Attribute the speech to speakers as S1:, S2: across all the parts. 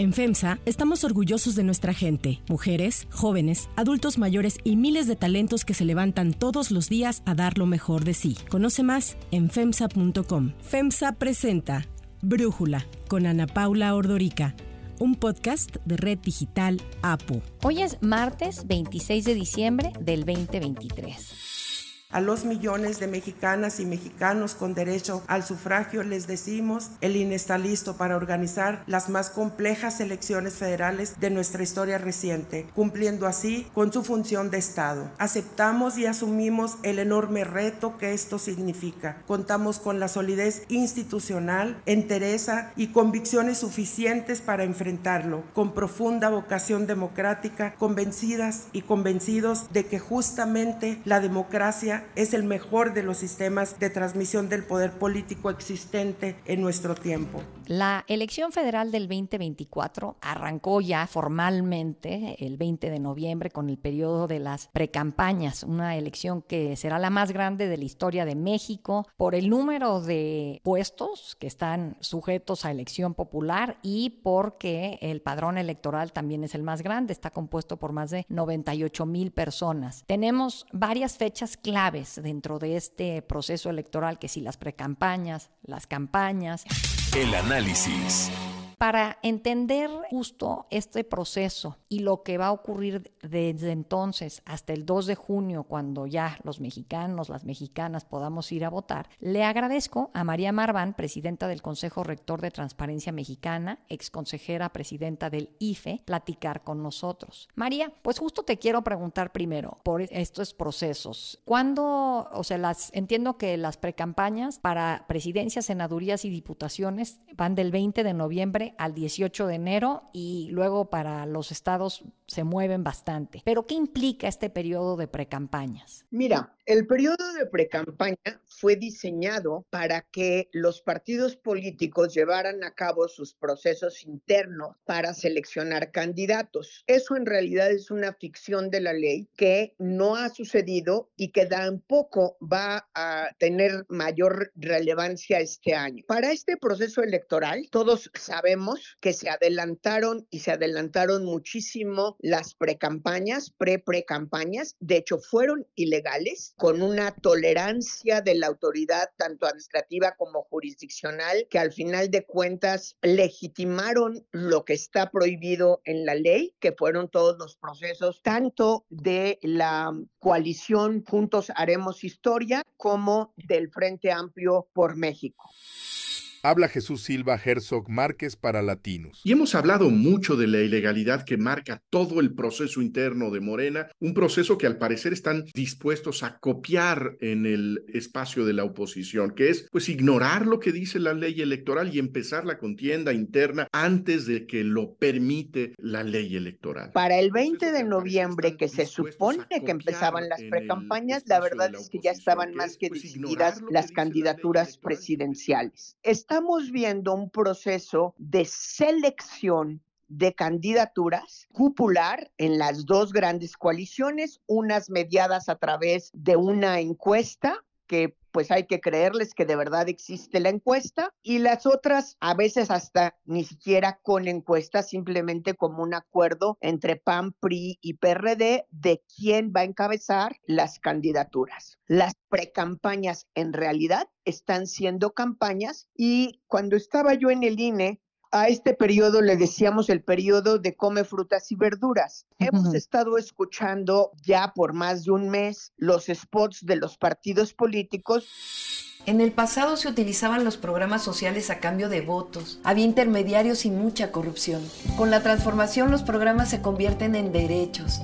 S1: En FEMSA estamos orgullosos de nuestra gente, mujeres, jóvenes, adultos mayores y miles de talentos que se levantan todos los días a dar lo mejor de sí. Conoce más en FEMSA.com. FEMSA presenta Brújula con Ana Paula Ordorica un podcast de Red Digital APU.
S2: Hoy es martes 26 de diciembre del 2023.
S3: A los millones de mexicanas y mexicanos con derecho al sufragio les decimos, el INE está listo para organizar las más complejas elecciones federales de nuestra historia reciente, cumpliendo así con su función de Estado. Aceptamos y asumimos el enorme reto que esto significa. Contamos con la solidez institucional, entereza y convicciones suficientes para enfrentarlo, con profunda vocación democrática, convencidas y convencidos de que justamente la democracia es el mejor de los sistemas de transmisión del poder político existente en nuestro tiempo.
S2: La elección federal del 2024 arrancó ya formalmente el 20 de noviembre con el periodo de las precampañas, una elección que será la más grande de la historia de México por el número de puestos que están sujetos a elección popular y porque el padrón electoral también es el más grande, está compuesto por más de 98 mil personas. Tenemos varias fechas dentro de este proceso electoral, que si las precampañas, las campañas.
S4: El análisis
S2: para entender justo este proceso y lo que va a ocurrir desde entonces hasta el 2 de junio, cuando ya los mexicanos, las mexicanas podamos ir a votar, le agradezco a María Marván, presidenta del Consejo Rector de Transparencia Mexicana, ex consejera presidenta del IFE, platicar con nosotros. María, pues justo te quiero preguntar primero por estos procesos. ¿Cuándo, o sea, las entiendo que las precampañas para presidencias, senadurías y diputaciones van del 20 de noviembre al 18 de enero y luego para los estados se mueven bastante. Pero ¿qué implica este periodo de precampañas?
S5: Mira, el periodo de precampaña fue diseñado para que los partidos políticos llevaran a cabo sus procesos internos para seleccionar candidatos. Eso en realidad es una ficción de la ley que no ha sucedido y que tampoco va a tener mayor relevancia este año. Para este proceso electoral, todos sabemos que se adelantaron y se adelantaron muchísimo las precampañas, pre-precampañas. De hecho, fueron ilegales con una tolerancia de la autoridad tanto administrativa como jurisdiccional que al final de cuentas legitimaron lo que está prohibido en la ley, que fueron todos los procesos tanto de la coalición Juntos Haremos Historia como del Frente Amplio por México.
S6: Habla Jesús Silva Herzog Márquez para Latinos.
S7: Y hemos hablado mucho de la ilegalidad que marca todo el proceso interno de Morena, un proceso que al parecer están dispuestos a copiar en el espacio de la oposición, que es pues ignorar lo que dice la ley electoral y empezar la contienda interna antes de que lo permite la ley electoral.
S5: Para el 20 de noviembre, que se supone que empezaban las precampañas, la verdad es que ya estaban más que pues, decididas las candidaturas presidenciales estamos viendo un proceso de selección de candidaturas cupular en las dos grandes coaliciones, unas mediadas a través de una encuesta que pues hay que creerles que de verdad existe la encuesta y las otras a veces hasta ni siquiera con encuesta, simplemente como un acuerdo entre PAN, PRI y PRD de quién va a encabezar las candidaturas. Las precampañas en realidad están siendo campañas y cuando estaba yo en el INE a este periodo le decíamos el periodo de come frutas y verduras. Hemos estado escuchando ya por más de un mes los spots de los partidos políticos.
S8: En el pasado se utilizaban los programas sociales a cambio de votos. Había intermediarios y mucha corrupción. Con la transformación los programas se convierten en derechos.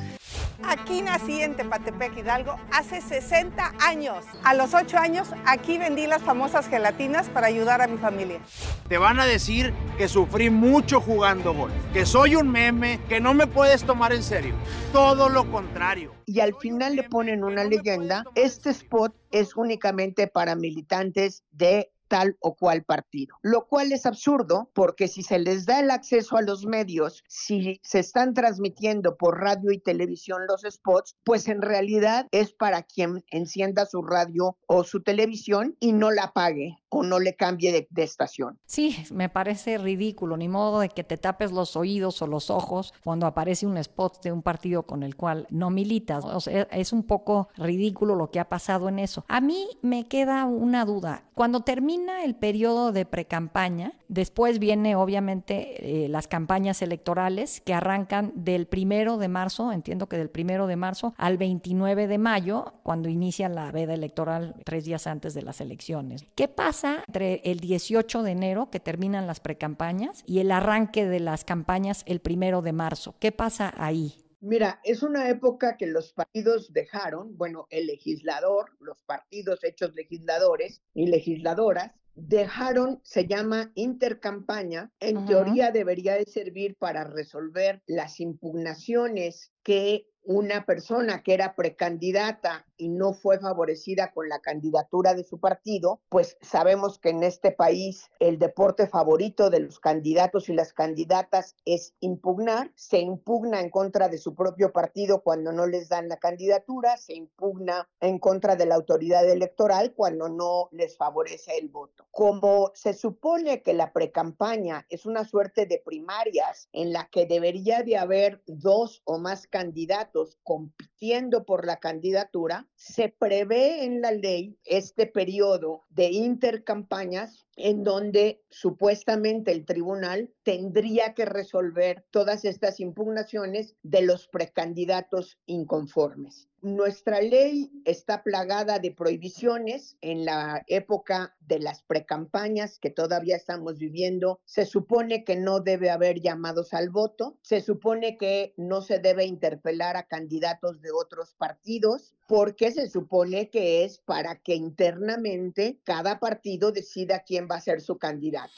S9: Aquí nací en Tepatepec, Hidalgo, hace 60 años. A los 8 años, aquí vendí las famosas gelatinas para ayudar a mi familia.
S10: Te van a decir que sufrí mucho jugando golf, que soy un meme, que no me puedes tomar en serio. Todo lo contrario.
S5: Y al final le ponen una leyenda. Este spot es únicamente para militantes de tal o cual partido, lo cual es absurdo porque si se les da el acceso a los medios, si se están transmitiendo por radio y televisión los spots, pues en realidad es para quien encienda su radio o su televisión y no la pague o no le cambie de, estación.
S2: Sí, me parece ridículo, ni modo de que te tapes los oídos o los ojos cuando aparece un spot de un partido con el cual no militas. O sea, es un poco ridículo lo que ha pasado en eso. A mí me queda una duda. Cuando termina el periodo de precampaña, después viene obviamente eh, las campañas electorales que arrancan del primero de marzo, entiendo que del primero de marzo al 29 de mayo, cuando inicia la veda electoral tres días antes de las elecciones. ¿Qué pasa entre el 18 de enero, que terminan las precampañas, y el arranque de las campañas el primero de marzo? ¿Qué pasa ahí?
S5: Mira, es una época que los partidos dejaron, bueno, el legislador, los partidos hechos legisladores y legisladoras, dejaron, se llama intercampaña, en teoría debería de servir para resolver las impugnaciones que una persona que era precandidata y no fue favorecida con la candidatura de su partido, pues sabemos que en este país el deporte favorito de los candidatos y las candidatas es impugnar. Se impugna en contra de su propio partido cuando no les dan la candidatura, se impugna en contra de la autoridad electoral cuando no les favorece el voto. Como se supone que la precampaña es una suerte de primarias en la que debería de haber dos o más candidatos compitiendo por la candidatura, se prevé en la ley este periodo de intercampañas en donde supuestamente el tribunal tendría que resolver todas estas impugnaciones de los precandidatos inconformes. Nuestra ley está plagada de prohibiciones en la época de las precampañas que todavía estamos viviendo. Se supone que no debe haber llamados al voto, se supone que no se debe interpelar a candidatos de otros partidos, porque se supone que es para que internamente cada partido decida quién va a ser su candidata.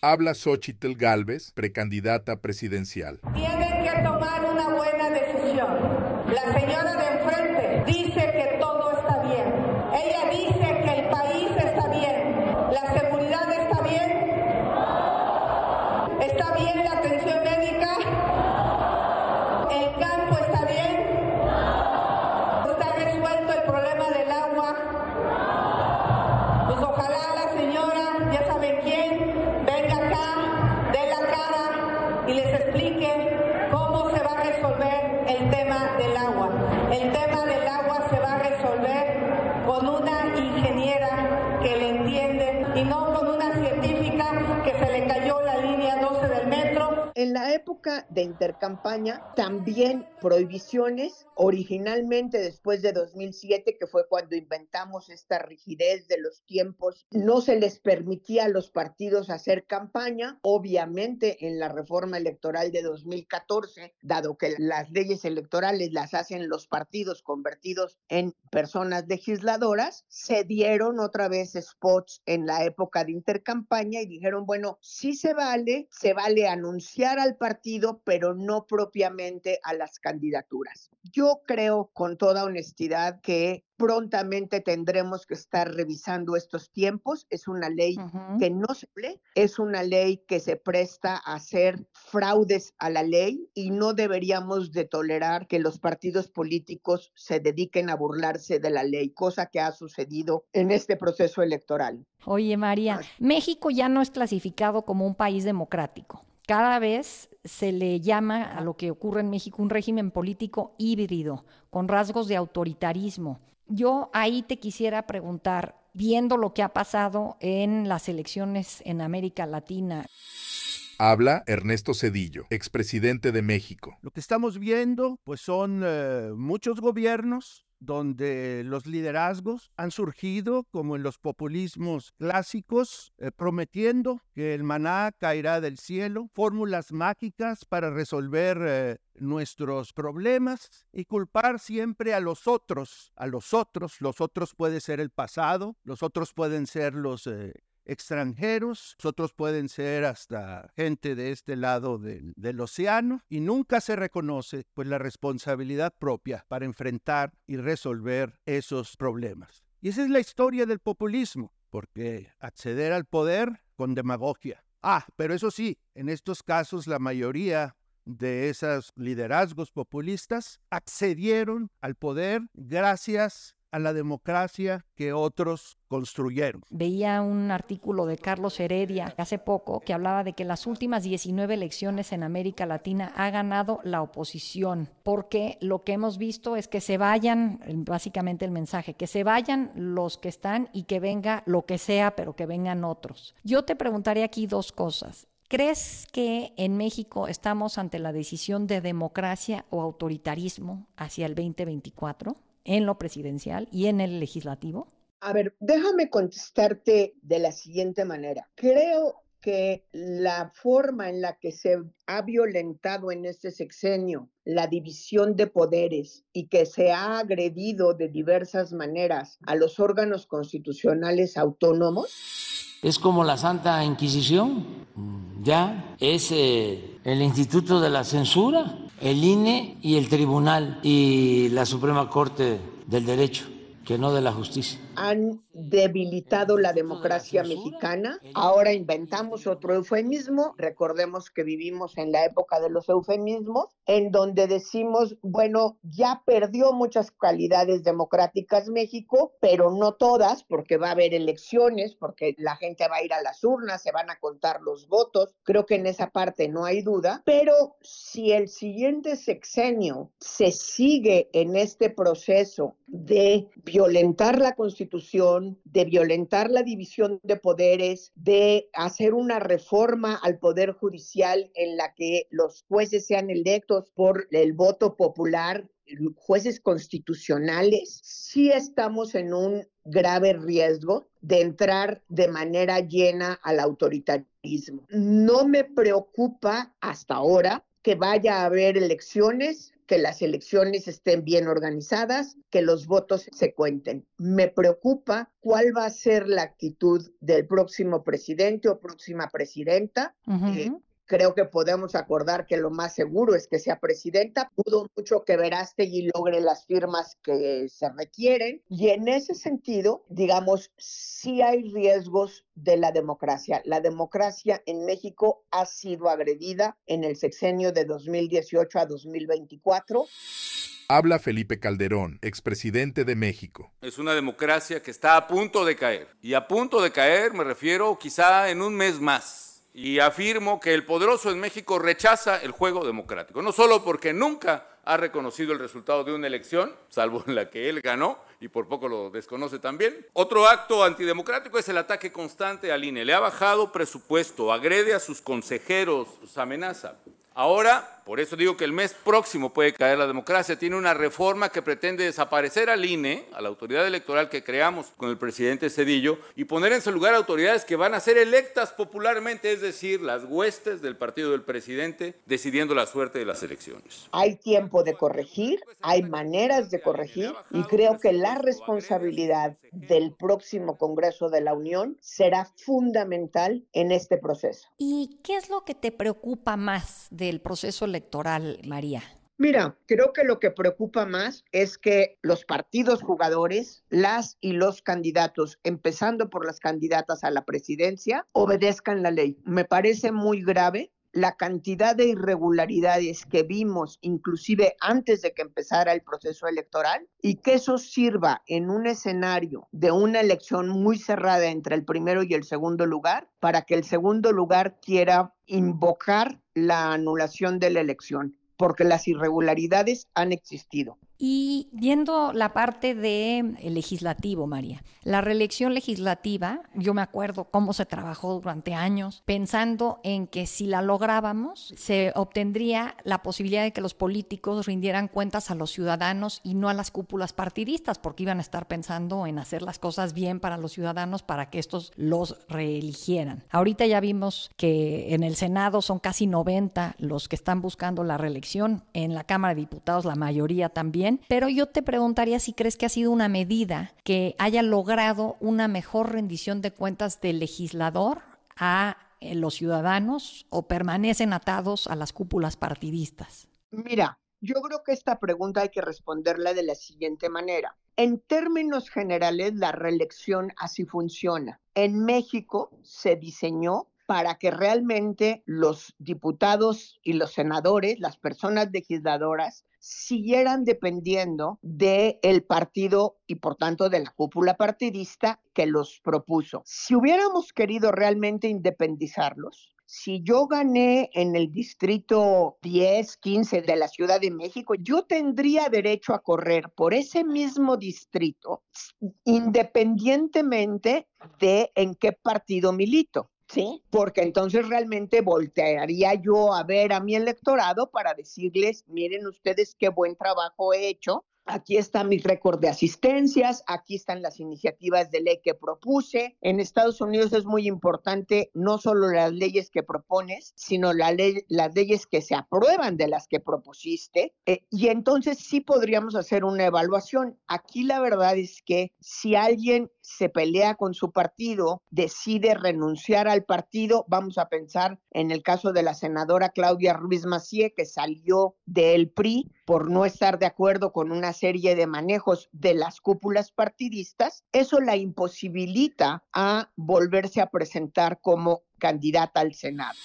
S6: Habla Xochitl Galvez, precandidata presidencial.
S9: Tienen que tomar una buena decisión. La señora de enfrente dice que todo está bien. Ella dice que el país está bien. La seguridad está bien. Está bien la atención médica. El campo está bien. Está resuelto el problema del agua. Pues ojalá la señora, ya saben quién, venga acá, dé la cara y les explique cómo se va a resolver el tema del agua. El tema del agua se va a resolver con una ingeniera que le entiende y no con una científica que se le cayó la línea 12 del metro.
S5: En la época de intercampaña, también prohibiciones, originalmente después de 2007, que fue cuando inventamos esta rigidez de los tiempos, no se les permitía a los partidos hacer campaña. Obviamente, en la reforma electoral de 2014, dado que las leyes electorales las hacen los partidos convertidos en personas legisladoras, se dieron otra vez spots en la época de intercampaña y dijeron, bueno, sí se vale, se vale anunciar al partido, pero no propiamente a las candidaturas. Yo creo con toda honestidad que prontamente tendremos que estar revisando estos tiempos. Es una ley que no se lee, es una ley que se presta a hacer fraudes a la ley y no deberíamos de tolerar que los partidos políticos se dediquen a burlarse de la ley, cosa que ha sucedido en este proceso electoral.
S2: Oye, María, México ya no es clasificado como un país democrático. Cada vez se le llama a lo que ocurre en México un régimen político híbrido, con rasgos de autoritarismo. Yo ahí te quisiera preguntar, viendo lo que ha pasado en las elecciones en América Latina,
S6: Habla Ernesto Cedillo, expresidente de México.
S10: Lo que estamos viendo, pues son eh, muchos gobiernos donde los liderazgos han surgido como en los populismos clásicos, eh, prometiendo que el maná caerá del cielo, fórmulas mágicas para resolver eh, nuestros problemas y culpar siempre a los otros, a los otros, los otros puede ser el pasado, los otros pueden ser los... eh, extranjeros, otros pueden ser hasta gente de este lado del, del océano y nunca se reconoce pues la responsabilidad propia para enfrentar y resolver esos problemas. Y esa es la historia del populismo. porque acceder al poder con demagogia. Ah, pero eso sí, en estos casos la mayoría de esos liderazgos populistas accedieron al poder gracias a la democracia que otros construyeron.
S2: Veía un artículo de Carlos Heredia hace poco que hablaba de que las últimas 19 elecciones en América Latina ha ganado la oposición, porque lo que hemos visto es que se vayan, básicamente el mensaje, que se vayan los que están y que venga lo que sea, pero que vengan otros. Yo te preguntaré aquí dos cosas. ¿Crees que en México estamos ante la decisión de democracia o autoritarismo hacia el 2024? En lo presidencial y en el legislativo?
S5: A ver, déjame contestarte de la siguiente manera. Creo que la forma en la que se ha violentado en este sexenio la división de poderes y que se ha agredido de diversas maneras a los órganos constitucionales autónomos.
S11: Es como la Santa Inquisición, ya es eh, el Instituto de la Censura el INE y el Tribunal y la Suprema Corte del Derecho, que no de la justicia
S5: debilitado la democracia mexicana. Ahora inventamos otro eufemismo. Recordemos que vivimos en la época de los eufemismos, en donde decimos, bueno, ya perdió muchas calidades democráticas México, pero no todas, porque va a haber elecciones, porque la gente va a ir a las urnas, se van a contar los votos. Creo que en esa parte no hay duda. Pero si el siguiente sexenio se sigue en este proceso de violentar la Constitución, de violentar la división de poderes, de hacer una reforma al Poder Judicial en la que los jueces sean electos por el voto popular, jueces constitucionales, sí estamos en un grave riesgo de entrar de manera llena al autoritarismo. No me preocupa hasta ahora que vaya a haber elecciones que las elecciones estén bien organizadas, que los votos se cuenten. Me preocupa cuál va a ser la actitud del próximo presidente o próxima presidenta. Creo que podemos acordar que lo más seguro es que sea presidenta. Pudo mucho que y logre las firmas que se requieren. Y en ese sentido, digamos, sí hay riesgos de la democracia. La democracia en México ha sido agredida en el sexenio de 2018 a 2024.
S6: Habla Felipe Calderón, expresidente de México.
S12: Es una democracia que está a punto de caer. Y a punto de caer me refiero quizá en un mes más y afirmo que el poderoso en México rechaza el juego democrático, no solo porque nunca ha reconocido el resultado de una elección, salvo en la que él ganó y por poco lo desconoce también. Otro acto antidemocrático es el ataque constante al INE. Le ha bajado presupuesto, agrede a sus consejeros, los amenaza. Ahora, por eso digo que el mes próximo puede caer la democracia, tiene una reforma que pretende desaparecer al INE, a la autoridad electoral que creamos con el presidente Cedillo, y poner en su lugar autoridades que van a ser electas popularmente, es decir, las huestes del partido del presidente, decidiendo la suerte de las elecciones.
S5: Hay tiempo de corregir, hay maneras de corregir, y creo que la responsabilidad del próximo Congreso de la Unión será fundamental en este proceso.
S2: ¿Y qué es lo que te preocupa más? Del proceso electoral, María?
S5: Mira, creo que lo que preocupa más es que los partidos jugadores, las y los candidatos, empezando por las candidatas a la presidencia, obedezcan la ley. Me parece muy grave la cantidad de irregularidades que vimos inclusive antes de que empezara el proceso electoral y que eso sirva en un escenario de una elección muy cerrada entre el primero y el segundo lugar para que el segundo lugar quiera invocar la anulación de la elección, porque las irregularidades han existido.
S2: Y viendo la parte de legislativo, María, la reelección legislativa, yo me acuerdo cómo se trabajó durante años, pensando en que si la lográbamos, se obtendría la posibilidad de que los políticos rindieran cuentas a los ciudadanos y no a las cúpulas partidistas, porque iban a estar pensando en hacer las cosas bien para los ciudadanos para que estos los reeligieran. Ahorita ya vimos que en el Senado son casi 90 los que están buscando la reelección, en la Cámara de Diputados la mayoría también pero yo te preguntaría si crees que ha sido una medida que haya logrado una mejor rendición de cuentas del legislador a eh, los ciudadanos o permanecen atados a las cúpulas partidistas.
S5: Mira, yo creo que esta pregunta hay que responderla de la siguiente manera. En términos generales, la reelección así funciona. en México se diseñó para que realmente los diputados y los senadores, las personas legisladoras, siguieran dependiendo del el partido y por tanto de la cúpula partidista que los propuso. Si hubiéramos querido realmente independizarlos, si yo gané en el distrito 10, 15 de la Ciudad de México, yo tendría derecho a correr por ese mismo distrito independientemente de en qué partido milito. ¿Sí? Porque entonces realmente voltearía yo a ver a mi electorado para decirles, miren ustedes qué buen trabajo he hecho, Aquí está mi récord de asistencias, aquí están las iniciativas de ley que propuse. En Estados Unidos es muy importante no solo las leyes que propones, sino las leyes que se aprueban de las que propusiste. Eh, y entonces sí podríamos hacer una evaluación. Aquí la verdad es que si alguien se pelea con su partido, decide renunciar al partido, vamos a pensar en el caso de la senadora Claudia Ruiz Macié, que salió del PRI por no estar de acuerdo con una serie de manejos de las cúpulas partidistas, eso la imposibilita a volverse a presentar como candidata al Senado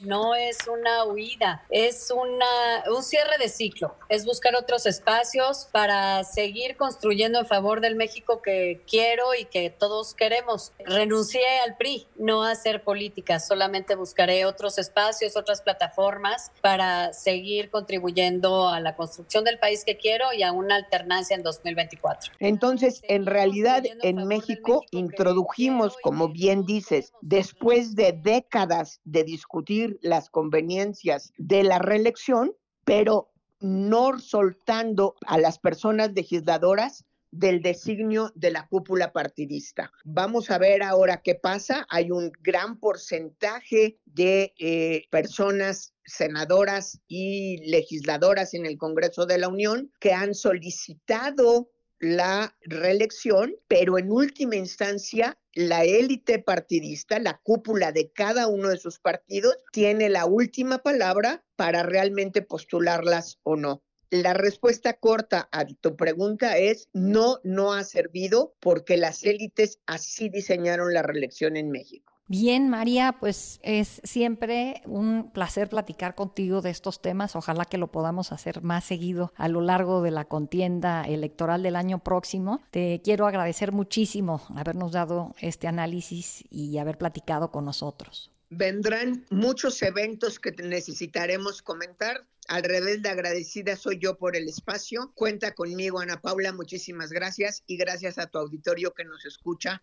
S13: no es una huida, es una, un cierre de ciclo, es buscar otros espacios para seguir construyendo en favor del México que quiero y que todos queremos. Renuncié al PRI, no a hacer política, solamente buscaré otros espacios, otras plataformas para seguir contribuyendo a la construcción del país que quiero y a una alternancia en 2024.
S5: Entonces, en realidad, en México introdujimos, como bien dices, después de décadas de discutir las conveniencias de la reelección, pero no soltando a las personas legisladoras del designio de la cúpula partidista. Vamos a ver ahora qué pasa. Hay un gran porcentaje de eh, personas senadoras y legisladoras en el Congreso de la Unión que han solicitado la reelección, pero en última instancia la élite partidista, la cúpula de cada uno de sus partidos, tiene la última palabra para realmente postularlas o no. La respuesta corta a tu pregunta es no, no ha servido porque las élites así diseñaron la reelección en México.
S2: Bien, María, pues es siempre un placer platicar contigo de estos temas. Ojalá que lo podamos hacer más seguido a lo largo de la contienda electoral del año próximo. Te quiero agradecer muchísimo habernos dado este análisis y haber platicado con nosotros.
S5: Vendrán muchos eventos que necesitaremos comentar. Al revés de agradecida soy yo por el espacio. Cuenta conmigo, Ana Paula. Muchísimas gracias y gracias a tu auditorio que nos escucha.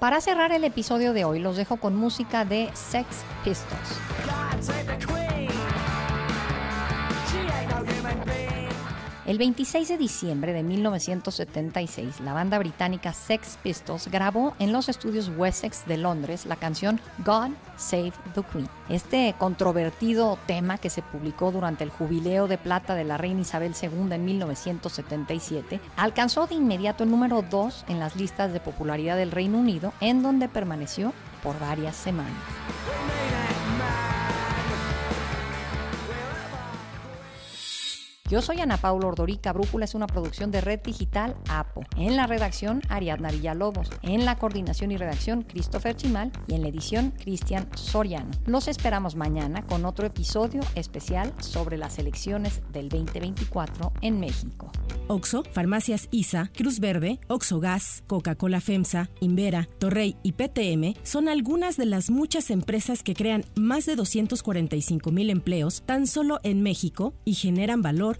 S2: Para cerrar el episodio de hoy, los dejo con música de Sex Pistols. El 26 de diciembre de 1976, la banda británica Sex Pistols grabó en los estudios Wessex de Londres la canción God Save the Queen. Este controvertido tema que se publicó durante el jubileo de plata de la reina Isabel II en 1977 alcanzó de inmediato el número 2 en las listas de popularidad del Reino Unido, en donde permaneció por varias semanas. Yo soy Ana Paula Ordorica. Brújula es una producción de Red Digital APO. En la redacción, Ariadna Villalobos. En la coordinación y redacción, Christopher Chimal. Y en la edición, Cristian Soriano. Los esperamos mañana con otro episodio especial sobre las elecciones del 2024 en México.
S1: Oxo, Farmacias ISA, Cruz Verde, Oxo Gas, Coca-Cola FEMSA, Invera, Torrey y PTM son algunas de las muchas empresas que crean más de 245 mil empleos tan solo en México y generan valor